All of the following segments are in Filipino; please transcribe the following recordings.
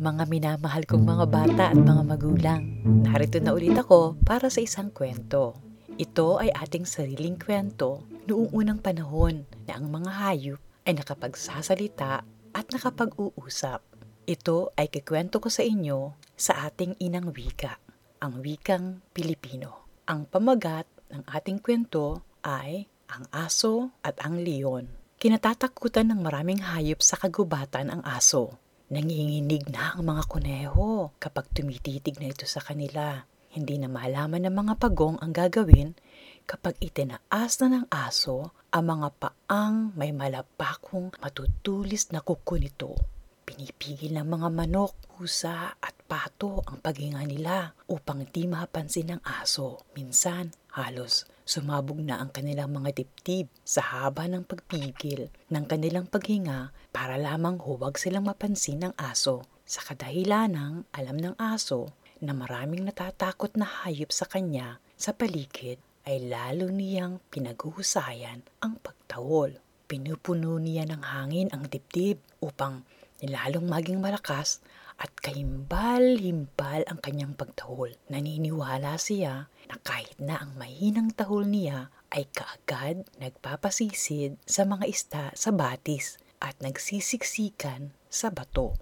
Mga minamahal kong mga bata at mga magulang, narito na ulit ako para sa isang kwento. Ito ay ating sariling kwento noong unang panahon na ang mga hayop ay nakapagsasalita at nakapag-uusap. Ito ay kikwento ko sa inyo sa ating inang wika, ang wikang Pilipino. Ang pamagat ng ating kwento ay ang aso at ang leon. Kinatatakutan ng maraming hayop sa kagubatan ang aso. Nanginginig na ang mga kuneho kapag tumititig na ito sa kanila. Hindi na malaman ng mga pagong ang gagawin kapag itinaas na ng aso ang mga paang may malapakong matutulis na kuko nito. Pinipigil ng mga manok, pusa at pato ang paghinga nila upang di mapansin ng aso. Minsan, halos sumabog na ang kanilang mga dibdib sa haba ng pagpigil ng kanilang paghinga para lamang huwag silang mapansin ng aso. Sa kadahilanang alam ng aso na maraming natatakot na hayop sa kanya sa paligid ay lalo niyang pinaghuhusayan ang pagtawol. Pinupuno niya ng hangin ang dibdib upang lalong maging malakas at kahimbal-himbal ang kanyang pagtahol. Naniniwala siya na kahit na ang mahinang tahol niya ay kaagad nagpapasisid sa mga ista sa batis at nagsisiksikan sa bato.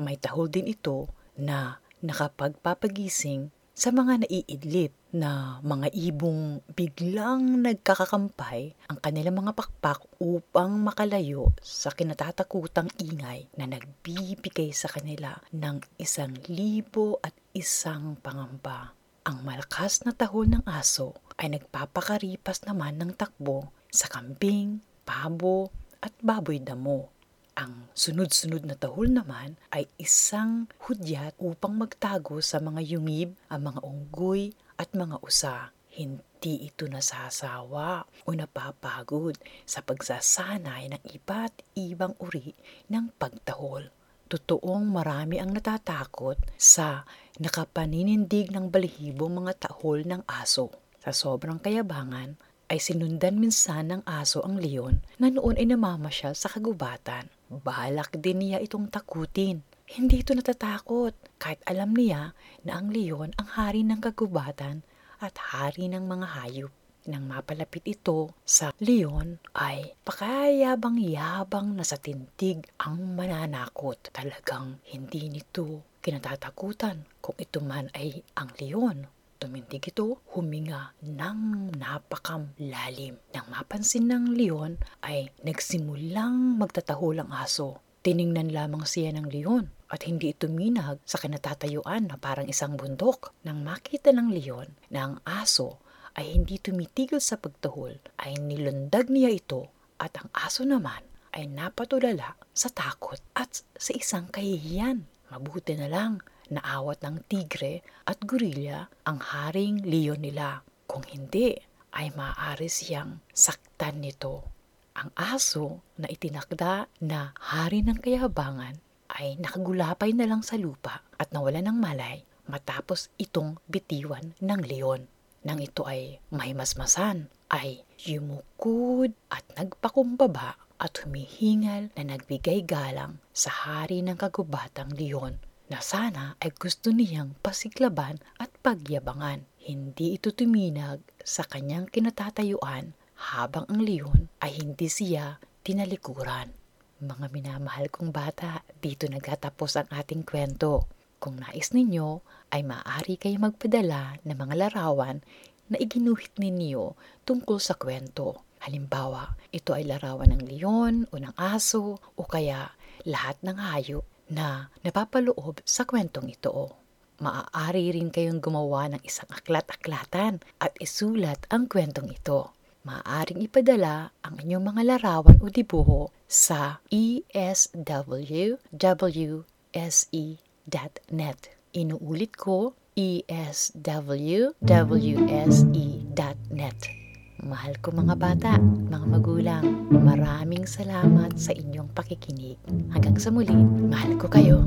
May tahol din ito na nakapagpapagising sa mga naiidlip na mga ibong biglang nagkakakampay ang kanilang mga pakpak upang makalayo sa kinatatakutang ingay na nagbibigay sa kanila ng isang libo at isang pangamba. Ang malakas na tahol ng aso ay nagpapakaripas naman ng takbo sa kambing, pabo at baboy damo. Ang sunod-sunod na tahol naman ay isang hudyat upang magtago sa mga yungib, ang mga unggoy at mga usa. Hindi ito nasasawa o napapagod sa pagsasanay ng iba't ibang uri ng pagtahol. Totoong marami ang natatakot sa nakapaninindig ng balihibong mga tahol ng aso. Sa sobrang kayabangan, ay sinundan minsan ng aso ang leon na noon ay namamasyal sa kagubatan. Balak din niya itong takutin. Hindi ito natatakot kahit alam niya na ang leon ang hari ng kagubatan at hari ng mga hayop. Nang mapalapit ito sa leon ay pakayabang-yabang na sa tintig ang mananakot. Talagang hindi nito kinatatakutan kung ito man ay ang leon Tumindig ito, huminga ng napakam lalim. Nang mapansin ng leon ay nagsimulang magtatahol ang aso. Tiningnan lamang siya ng leon at hindi ito minag sa kinatatayuan na parang isang bundok. Nang makita ng leon na ang aso ay hindi tumitigil sa pagtahol, ay nilundag niya ito at ang aso naman ay napatulala sa takot at sa isang kahihiyan. Mabuti na lang naawat ng tigre at gorilla ang haring leon nila. Kung hindi, ay maaari siyang saktan nito. Ang aso na itinakda na hari ng kayabangan ay nakagulapay na lang sa lupa at nawala ng malay matapos itong bitiwan ng leon. Nang ito ay mahimasmasan, ay yumukod at nagpakumbaba at humihingal na nagbigay galang sa hari ng kagubatang leon na sana ay gusto niyang pasiklaban at pagyabangan. Hindi ito tuminag sa kanyang kinatatayuan habang ang leon ay hindi siya tinalikuran. Mga minamahal kong bata, dito nagtatapos ang ating kwento. Kung nais ninyo, ay maaari kayo magpadala ng mga larawan na iginuhit ninyo tungkol sa kwento. Halimbawa, ito ay larawan ng leon o ng aso o kaya lahat ng hayop na napapaloob sa kwentong ito. Maaari rin kayong gumawa ng isang aklat-aklatan at isulat ang kwentong ito. Maaaring ipadala ang inyong mga larawan o dibuho sa eswwse.net. Inuulit ko, eswwse.net. Mahal ko mga bata, mga magulang, maraming salamat sa inyong pakikinig. Hanggang sa muli, mahal ko kayo.